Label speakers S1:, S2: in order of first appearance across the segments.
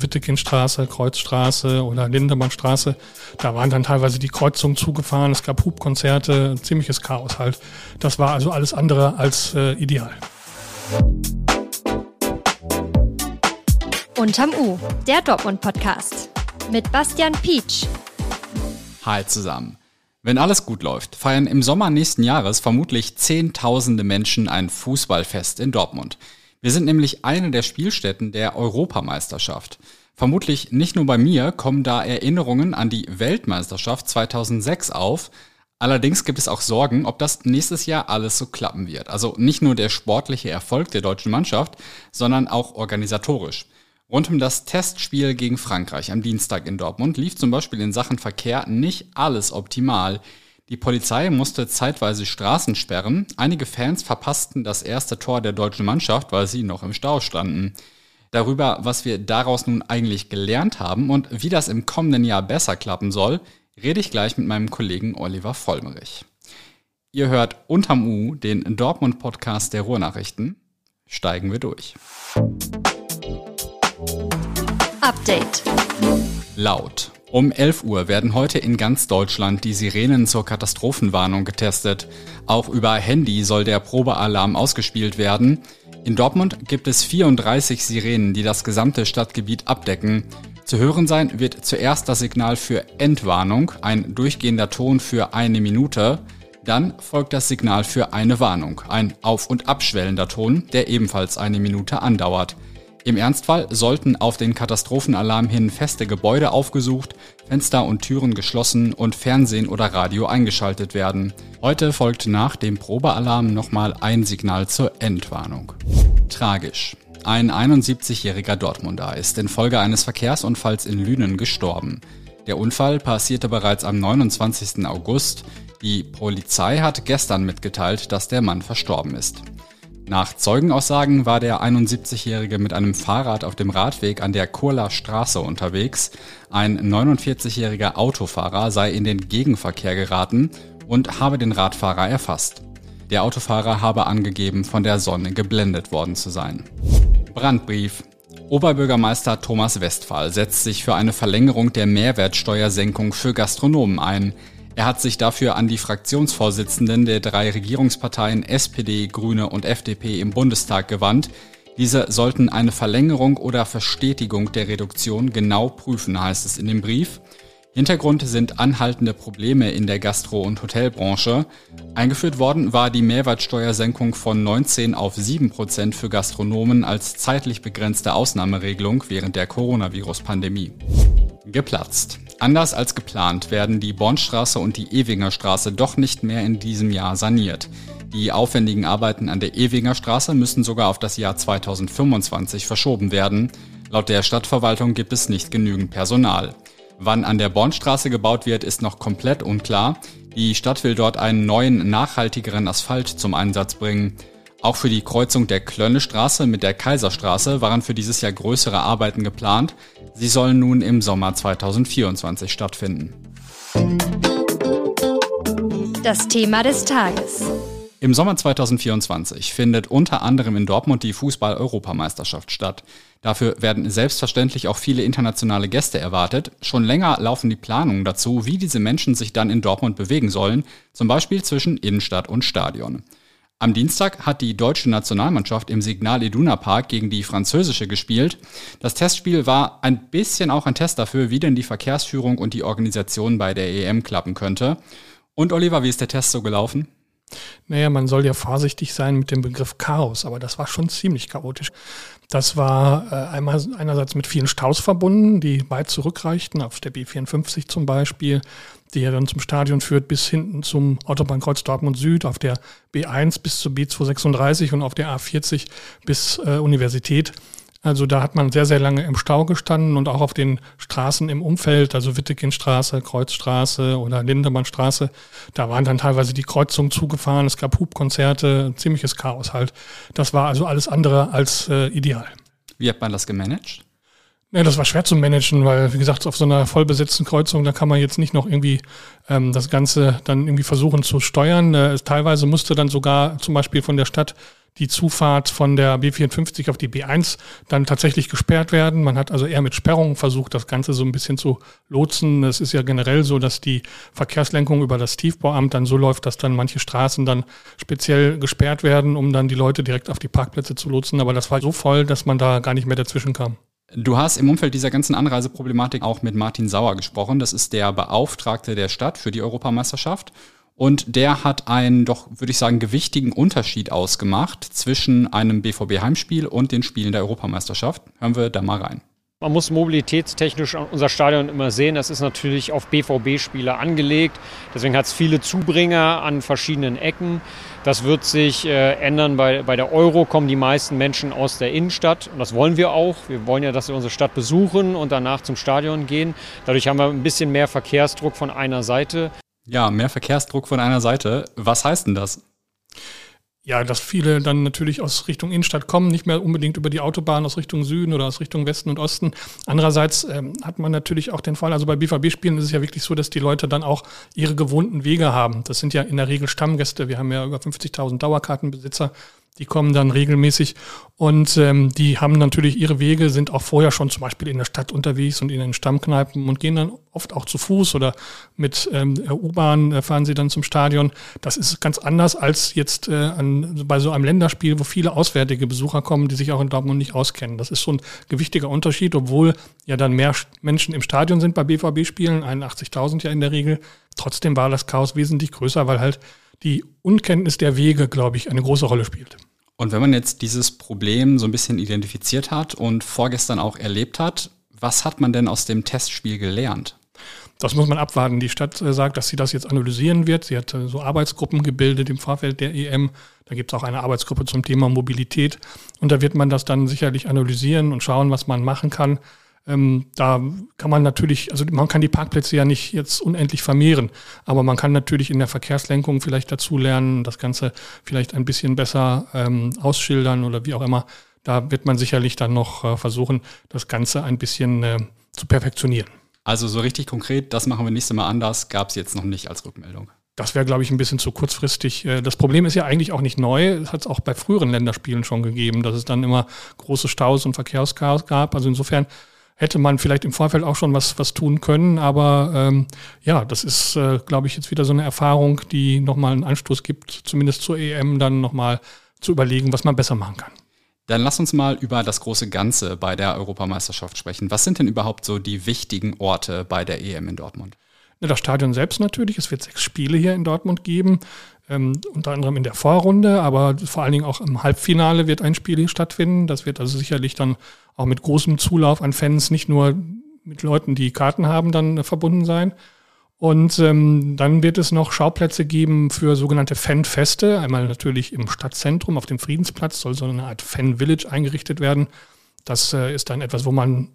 S1: Wittekindstraße, Kreuzstraße oder Lindemannstraße. Da waren dann teilweise die Kreuzungen zugefahren, es gab Hubkonzerte, ziemliches Chaos halt. Das war also alles andere als äh, ideal.
S2: Unterm U, der Dortmund-Podcast mit Bastian Pietsch.
S3: Hi zusammen. Wenn alles gut läuft, feiern im Sommer nächsten Jahres vermutlich Zehntausende Menschen ein Fußballfest in Dortmund. Wir sind nämlich eine der Spielstätten der Europameisterschaft. Vermutlich nicht nur bei mir kommen da Erinnerungen an die Weltmeisterschaft 2006 auf. Allerdings gibt es auch Sorgen, ob das nächstes Jahr alles so klappen wird. Also nicht nur der sportliche Erfolg der deutschen Mannschaft, sondern auch organisatorisch. Rund um das Testspiel gegen Frankreich am Dienstag in Dortmund lief zum Beispiel in Sachen Verkehr nicht alles optimal. Die Polizei musste zeitweise Straßen sperren. Einige Fans verpassten das erste Tor der deutschen Mannschaft, weil sie noch im Stau standen. Darüber, was wir daraus nun eigentlich gelernt haben und wie das im kommenden Jahr besser klappen soll, rede ich gleich mit meinem Kollegen Oliver Vollmerich. Ihr hört Unterm U, den Dortmund-Podcast der Ruhrnachrichten. Steigen wir durch.
S2: Update.
S3: Laut. Um 11 Uhr werden heute in ganz Deutschland die Sirenen zur Katastrophenwarnung getestet. Auch über Handy soll der Probealarm ausgespielt werden. In Dortmund gibt es 34 Sirenen, die das gesamte Stadtgebiet abdecken. Zu hören sein wird zuerst das Signal für Entwarnung, ein durchgehender Ton für eine Minute. Dann folgt das Signal für eine Warnung, ein auf- und abschwellender Ton, der ebenfalls eine Minute andauert. Im Ernstfall sollten auf den Katastrophenalarm hin feste Gebäude aufgesucht, Fenster und Türen geschlossen und Fernsehen oder Radio eingeschaltet werden. Heute folgt nach dem Probealarm nochmal ein Signal zur Endwarnung. Tragisch. Ein 71-jähriger Dortmunder ist infolge eines Verkehrsunfalls in Lünen gestorben. Der Unfall passierte bereits am 29. August. Die Polizei hat gestern mitgeteilt, dass der Mann verstorben ist. Nach Zeugenaussagen war der 71-Jährige mit einem Fahrrad auf dem Radweg an der Kurler Straße unterwegs. Ein 49-jähriger Autofahrer sei in den Gegenverkehr geraten und habe den Radfahrer erfasst. Der Autofahrer habe angegeben, von der Sonne geblendet worden zu sein. Brandbrief. Oberbürgermeister Thomas Westphal setzt sich für eine Verlängerung der Mehrwertsteuersenkung für Gastronomen ein. Er hat sich dafür an die Fraktionsvorsitzenden der drei Regierungsparteien SPD, Grüne und FDP im Bundestag gewandt. Diese sollten eine Verlängerung oder Verstetigung der Reduktion genau prüfen, heißt es in dem Brief. Hintergrund sind anhaltende Probleme in der Gastro- und Hotelbranche. Eingeführt worden war die Mehrwertsteuersenkung von 19 auf 7 Prozent für Gastronomen als zeitlich begrenzte Ausnahmeregelung während der Coronavirus-Pandemie. Geplatzt. Anders als geplant werden die Bornstraße und die Ewinger Straße doch nicht mehr in diesem Jahr saniert. Die aufwendigen Arbeiten an der Ewinger Straße müssen sogar auf das Jahr 2025 verschoben werden. Laut der Stadtverwaltung gibt es nicht genügend Personal. Wann an der Bornstraße gebaut wird, ist noch komplett unklar. Die Stadt will dort einen neuen, nachhaltigeren Asphalt zum Einsatz bringen. Auch für die Kreuzung der Klönnestraße mit der Kaiserstraße waren für dieses Jahr größere Arbeiten geplant. Sie sollen nun im Sommer 2024 stattfinden.
S2: Das Thema des Tages.
S3: Im Sommer 2024 findet unter anderem in Dortmund die Fußball-Europameisterschaft statt. Dafür werden selbstverständlich auch viele internationale Gäste erwartet. Schon länger laufen die Planungen dazu, wie diese Menschen sich dann in Dortmund bewegen sollen, zum Beispiel zwischen Innenstadt und Stadion. Am Dienstag hat die deutsche Nationalmannschaft im Signal Iduna Park gegen die französische gespielt. Das Testspiel war ein bisschen auch ein Test dafür, wie denn die Verkehrsführung und die Organisation bei der EM klappen könnte. Und Oliver, wie ist der Test so gelaufen?
S1: Naja, man soll ja vorsichtig sein mit dem Begriff Chaos, aber das war schon ziemlich chaotisch. Das war äh, einmal einerseits mit vielen Staus verbunden, die weit zurückreichten, auf der B54 zum Beispiel die ja dann zum Stadion führt, bis hinten zum Autobahnkreuz Dortmund Süd, auf der B1 bis zur B236 und auf der A40 bis äh, Universität. Also da hat man sehr, sehr lange im Stau gestanden und auch auf den Straßen im Umfeld, also Wittekindstraße, Kreuzstraße oder Lindemannstraße, da waren dann teilweise die Kreuzungen zugefahren, es gab Hubkonzerte, ziemliches Chaos halt. Das war also alles andere als äh, ideal.
S3: Wie hat man das gemanagt?
S1: Ja, das war schwer zu managen, weil, wie gesagt, auf so einer vollbesetzten Kreuzung, da kann man jetzt nicht noch irgendwie ähm, das Ganze dann irgendwie versuchen zu steuern. Äh, teilweise musste dann sogar zum Beispiel von der Stadt die Zufahrt von der B54 auf die B1 dann tatsächlich gesperrt werden. Man hat also eher mit Sperrungen versucht, das Ganze so ein bisschen zu lotsen. Es ist ja generell so, dass die Verkehrslenkung über das Tiefbauamt dann so läuft, dass dann manche Straßen dann speziell gesperrt werden, um dann die Leute direkt auf die Parkplätze zu lotsen. Aber das war so voll, dass man da gar nicht mehr dazwischen kam.
S3: Du hast im Umfeld dieser ganzen Anreiseproblematik auch mit Martin Sauer gesprochen. Das ist der Beauftragte der Stadt für die Europameisterschaft. Und der hat einen doch, würde ich sagen, gewichtigen Unterschied ausgemacht zwischen einem BVB-Heimspiel und den Spielen der Europameisterschaft. Hören wir da mal rein.
S4: Man muss mobilitätstechnisch unser Stadion immer sehen. Das ist natürlich auf BVB-Spieler angelegt. Deswegen hat es viele Zubringer an verschiedenen Ecken. Das wird sich äh, ändern. Bei, bei der Euro kommen die meisten Menschen aus der Innenstadt. Und das wollen wir auch. Wir wollen ja, dass wir unsere Stadt besuchen und danach zum Stadion gehen. Dadurch haben wir ein bisschen mehr Verkehrsdruck von einer Seite.
S3: Ja, mehr Verkehrsdruck von einer Seite. Was heißt denn das?
S1: Ja, dass viele dann natürlich aus Richtung Innenstadt kommen, nicht mehr unbedingt über die Autobahn aus Richtung Süden oder aus Richtung Westen und Osten. Andererseits ähm, hat man natürlich auch den Fall, also bei BVB-Spielen ist es ja wirklich so, dass die Leute dann auch ihre gewohnten Wege haben. Das sind ja in der Regel Stammgäste. Wir haben ja über 50.000 Dauerkartenbesitzer die kommen dann regelmäßig und ähm, die haben natürlich ihre Wege, sind auch vorher schon zum Beispiel in der Stadt unterwegs und in den Stammkneipen und gehen dann oft auch zu Fuß oder mit ähm, U-Bahn äh, fahren sie dann zum Stadion. Das ist ganz anders als jetzt äh, an, bei so einem Länderspiel, wo viele auswärtige Besucher kommen, die sich auch in Dortmund nicht auskennen. Das ist schon ein gewichtiger Unterschied, obwohl ja dann mehr Menschen im Stadion sind bei BVB-Spielen, 81.000 ja in der Regel. Trotzdem war das Chaos wesentlich größer, weil halt die Unkenntnis der Wege, glaube ich, eine große Rolle spielt.
S3: Und wenn man jetzt dieses Problem so ein bisschen identifiziert hat und vorgestern auch erlebt hat, was hat man denn aus dem Testspiel gelernt?
S1: Das muss man abwarten. Die Stadt äh, sagt, dass sie das jetzt analysieren wird. Sie hat äh, so Arbeitsgruppen gebildet im Vorfeld der EM. Da gibt es auch eine Arbeitsgruppe zum Thema Mobilität. Und da wird man das dann sicherlich analysieren und schauen, was man machen kann. Ähm, da kann man natürlich, also man kann die Parkplätze ja nicht jetzt unendlich vermehren, aber man kann natürlich in der Verkehrslenkung vielleicht dazu lernen, das Ganze vielleicht ein bisschen besser ähm, ausschildern oder wie auch immer. Da wird man sicherlich dann noch äh, versuchen, das Ganze ein bisschen äh, zu perfektionieren.
S3: Also so richtig konkret, das machen wir nächstes Mal anders, gab es jetzt noch nicht als Rückmeldung.
S1: Das wäre, glaube ich, ein bisschen zu kurzfristig. Äh, das Problem ist ja eigentlich auch nicht neu. Es hat es auch bei früheren Länderspielen schon gegeben, dass es dann immer große Staus und Verkehrschaos gab. Also insofern hätte man vielleicht im Vorfeld auch schon was, was tun können. Aber ähm, ja, das ist, äh, glaube ich, jetzt wieder so eine Erfahrung, die nochmal einen Anstoß gibt, zumindest zur EM dann nochmal zu überlegen, was man besser machen kann.
S3: Dann lass uns mal über das große Ganze bei der Europameisterschaft sprechen. Was sind denn überhaupt so die wichtigen Orte bei der EM in Dortmund?
S1: Das Stadion selbst natürlich. Es wird sechs Spiele hier in Dortmund geben, ähm, unter anderem in der Vorrunde, aber vor allen Dingen auch im Halbfinale wird ein Spiel stattfinden. Das wird also sicherlich dann auch mit großem Zulauf an Fans, nicht nur mit Leuten, die Karten haben, dann äh, verbunden sein. Und ähm, dann wird es noch Schauplätze geben für sogenannte Fanfeste. Einmal natürlich im Stadtzentrum auf dem Friedensplatz soll so eine Art Fan-Village eingerichtet werden. Das äh, ist dann etwas, wo man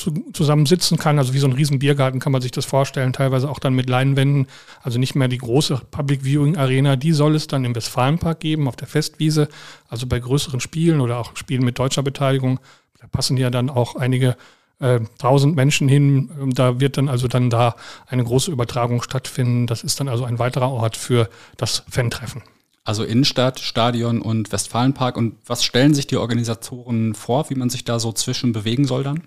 S1: zu, zusammen sitzen kann. Also wie so ein riesen Biergarten kann man sich das vorstellen, teilweise auch dann mit Leinwänden. Also nicht mehr die große Public Viewing Arena, die soll es dann im Westfalenpark geben, auf der Festwiese. Also bei größeren Spielen oder auch Spielen mit deutscher Beteiligung. Da passen ja dann auch einige äh, tausend Menschen hin. Da wird dann also dann da eine große Übertragung stattfinden. Das ist dann also ein weiterer Ort für das Fan-Treffen.
S3: Also Innenstadt, Stadion und Westfalenpark. Und was stellen sich die Organisatoren vor, wie man sich da so zwischen bewegen soll dann?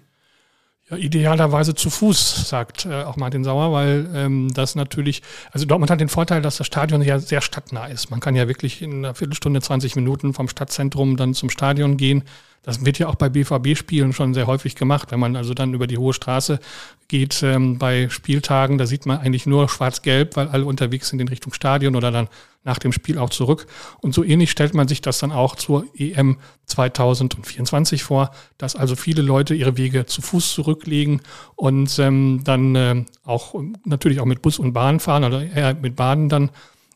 S1: Ja, idealerweise zu Fuß, sagt äh, auch Martin Sauer, weil ähm, das natürlich, also Dortmund hat den Vorteil, dass das Stadion ja sehr stadtnah ist. Man kann ja wirklich in einer Viertelstunde, 20 Minuten vom Stadtzentrum dann zum Stadion gehen. Das wird ja auch bei BVB-Spielen schon sehr häufig gemacht. Wenn man also dann über die Hohe Straße geht ähm, bei Spieltagen, da sieht man eigentlich nur schwarz-gelb, weil alle unterwegs sind in Richtung Stadion oder dann nach dem Spiel auch zurück. Und so ähnlich stellt man sich das dann auch zur EM 2024 vor, dass also viele Leute ihre Wege zu Fuß zurücklegen und ähm, dann äh, auch natürlich auch mit Bus und Bahn fahren oder eher mit Bahnen dann,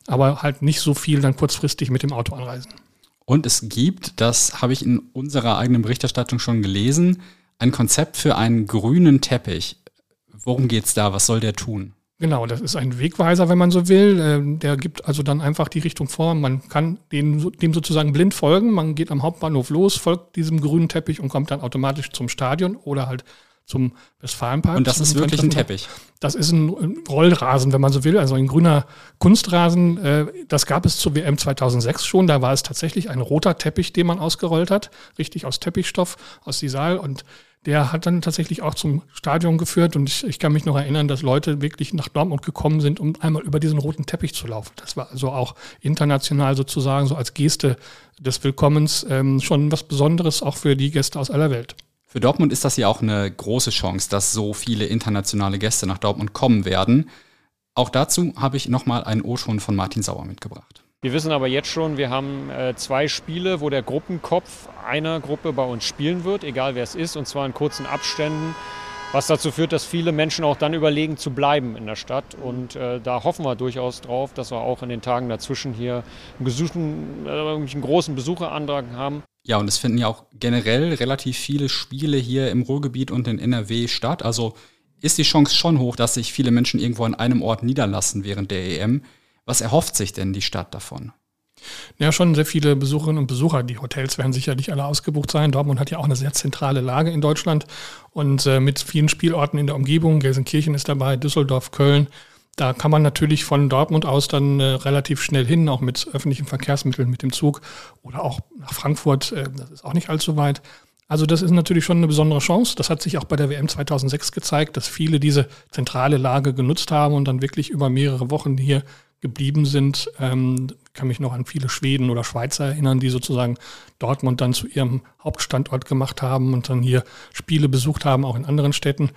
S1: aber halt nicht so viel dann kurzfristig mit dem Auto anreisen.
S3: Und es gibt, das habe ich in unserer eigenen Berichterstattung schon gelesen, ein Konzept für einen grünen Teppich. Worum geht es da? Was soll der tun?
S1: Genau, das ist ein Wegweiser, wenn man so will. Ähm, der gibt also dann einfach die Richtung vor. Man kann dem, dem sozusagen blind folgen. Man geht am Hauptbahnhof los, folgt diesem grünen Teppich und kommt dann automatisch zum Stadion oder halt zum Westfalenpark.
S3: Und das ist wirklich ein Teppich.
S1: Das ist ein Rollrasen, wenn man so will, also ein grüner Kunstrasen. Äh, das gab es zur WM 2006 schon. Da war es tatsächlich ein roter Teppich, den man ausgerollt hat, richtig aus Teppichstoff, aus Sisal. Und der hat dann tatsächlich auch zum Stadion geführt. Und ich, ich kann mich noch erinnern, dass Leute wirklich nach Dortmund gekommen sind, um einmal über diesen roten Teppich zu laufen. Das war also auch international sozusagen so als Geste des Willkommens ähm, schon was Besonderes, auch für die Gäste aus aller Welt.
S3: Für Dortmund ist das ja auch eine große Chance, dass so viele internationale Gäste nach Dortmund kommen werden. Auch dazu habe ich nochmal einen O-Ton von Martin Sauer mitgebracht.
S4: Wir wissen aber jetzt schon, wir haben äh, zwei Spiele, wo der Gruppenkopf einer Gruppe bei uns spielen wird, egal wer es ist, und zwar in kurzen Abständen was dazu führt, dass viele Menschen auch dann überlegen zu bleiben in der Stadt. Und äh, da hoffen wir durchaus drauf, dass wir auch in den Tagen dazwischen hier einen, Besuchen, äh, einen großen Besucherantrag haben.
S3: Ja, und es finden ja auch generell relativ viele Spiele hier im Ruhrgebiet und in NRW statt. Also ist die Chance schon hoch, dass sich viele Menschen irgendwo an einem Ort niederlassen während der EM. Was erhofft sich denn die Stadt davon?
S1: Ja, schon sehr viele Besucherinnen und Besucher. Die Hotels werden sicherlich alle ausgebucht sein. Dortmund hat ja auch eine sehr zentrale Lage in Deutschland und äh, mit vielen Spielorten in der Umgebung. Gelsenkirchen ist dabei, Düsseldorf, Köln. Da kann man natürlich von Dortmund aus dann äh, relativ schnell hin, auch mit öffentlichen Verkehrsmitteln, mit dem Zug oder auch nach Frankfurt. Äh, das ist auch nicht allzu weit. Also das ist natürlich schon eine besondere Chance. Das hat sich auch bei der WM 2006 gezeigt, dass viele diese zentrale Lage genutzt haben und dann wirklich über mehrere Wochen hier geblieben sind. Ähm, kann mich noch an viele Schweden oder Schweizer erinnern, die sozusagen Dortmund dann zu ihrem Hauptstandort gemacht haben und dann hier Spiele besucht haben, auch in anderen Städten.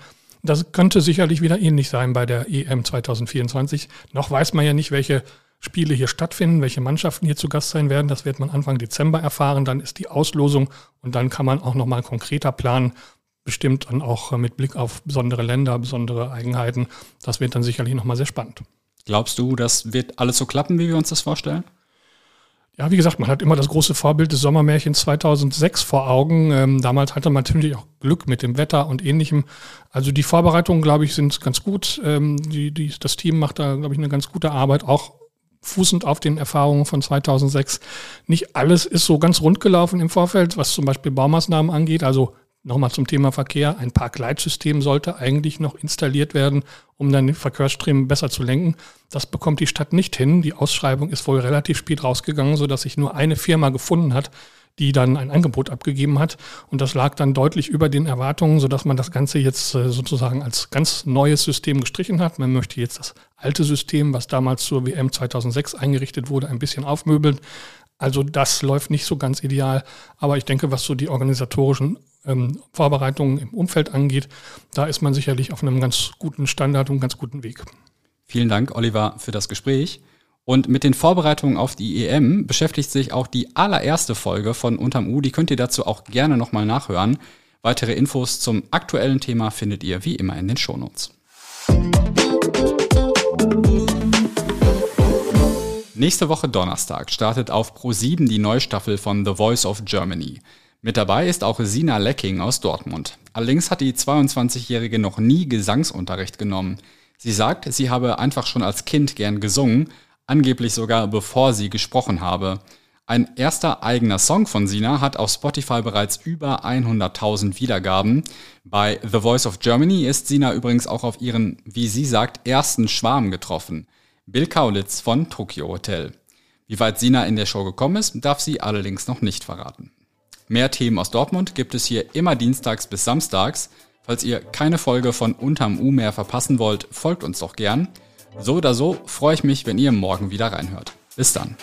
S1: Das könnte sicherlich wieder ähnlich sein bei der EM 2024. Noch weiß man ja nicht, welche Spiele hier stattfinden, welche Mannschaften hier zu Gast sein werden. Das wird man Anfang Dezember erfahren. Dann ist die Auslosung und dann kann man auch nochmal konkreter planen, bestimmt dann auch mit Blick auf besondere Länder, besondere Eigenheiten. Das wird dann sicherlich nochmal sehr spannend.
S3: Glaubst du, das wird alles so klappen, wie wir uns das vorstellen?
S1: Ja, wie gesagt, man hat immer das große Vorbild des Sommermärchens 2006 vor Augen. Ähm, damals hatte man natürlich auch Glück mit dem Wetter und ähnlichem. Also die Vorbereitungen, glaube ich, sind ganz gut. Ähm, die, die, das Team macht da, glaube ich, eine ganz gute Arbeit, auch fußend auf den Erfahrungen von 2006. Nicht alles ist so ganz rund gelaufen im Vorfeld, was zum Beispiel Baumaßnahmen angeht. Also Nochmal zum Thema Verkehr. Ein Parkleitsystem sollte eigentlich noch installiert werden, um dann den Verkehrsströme besser zu lenken. Das bekommt die Stadt nicht hin. Die Ausschreibung ist wohl relativ spät rausgegangen, sodass sich nur eine Firma gefunden hat, die dann ein Angebot abgegeben hat. Und das lag dann deutlich über den Erwartungen, sodass man das Ganze jetzt äh, sozusagen als ganz neues System gestrichen hat. Man möchte jetzt das alte System, was damals zur WM 2006 eingerichtet wurde, ein bisschen aufmöbeln. Also das läuft nicht so ganz ideal. Aber ich denke, was so die organisatorischen ähm, Vorbereitungen im Umfeld angeht, da ist man sicherlich auf einem ganz guten Standard und ganz guten Weg.
S3: Vielen Dank, Oliver, für das Gespräch. Und mit den Vorbereitungen auf die EM beschäftigt sich auch die allererste Folge von Unterm U. Die könnt ihr dazu auch gerne nochmal nachhören. Weitere Infos zum aktuellen Thema findet ihr wie immer in den Shownotes. Nächste Woche Donnerstag startet auf Pro7 die Neustaffel von The Voice of Germany. Mit dabei ist auch Sina Lecking aus Dortmund. Allerdings hat die 22-Jährige noch nie Gesangsunterricht genommen. Sie sagt, sie habe einfach schon als Kind gern gesungen, angeblich sogar bevor sie gesprochen habe. Ein erster eigener Song von Sina hat auf Spotify bereits über 100.000 Wiedergaben. Bei The Voice of Germany ist Sina übrigens auch auf ihren, wie sie sagt, ersten Schwarm getroffen. Bill Kaulitz von Tokyo Hotel. Wie weit Sina in der Show gekommen ist, darf sie allerdings noch nicht verraten. Mehr Themen aus Dortmund gibt es hier immer dienstags bis samstags. Falls ihr keine Folge von Unterm U mehr verpassen wollt, folgt uns doch gern. So oder so freue ich mich, wenn ihr morgen wieder reinhört. Bis dann.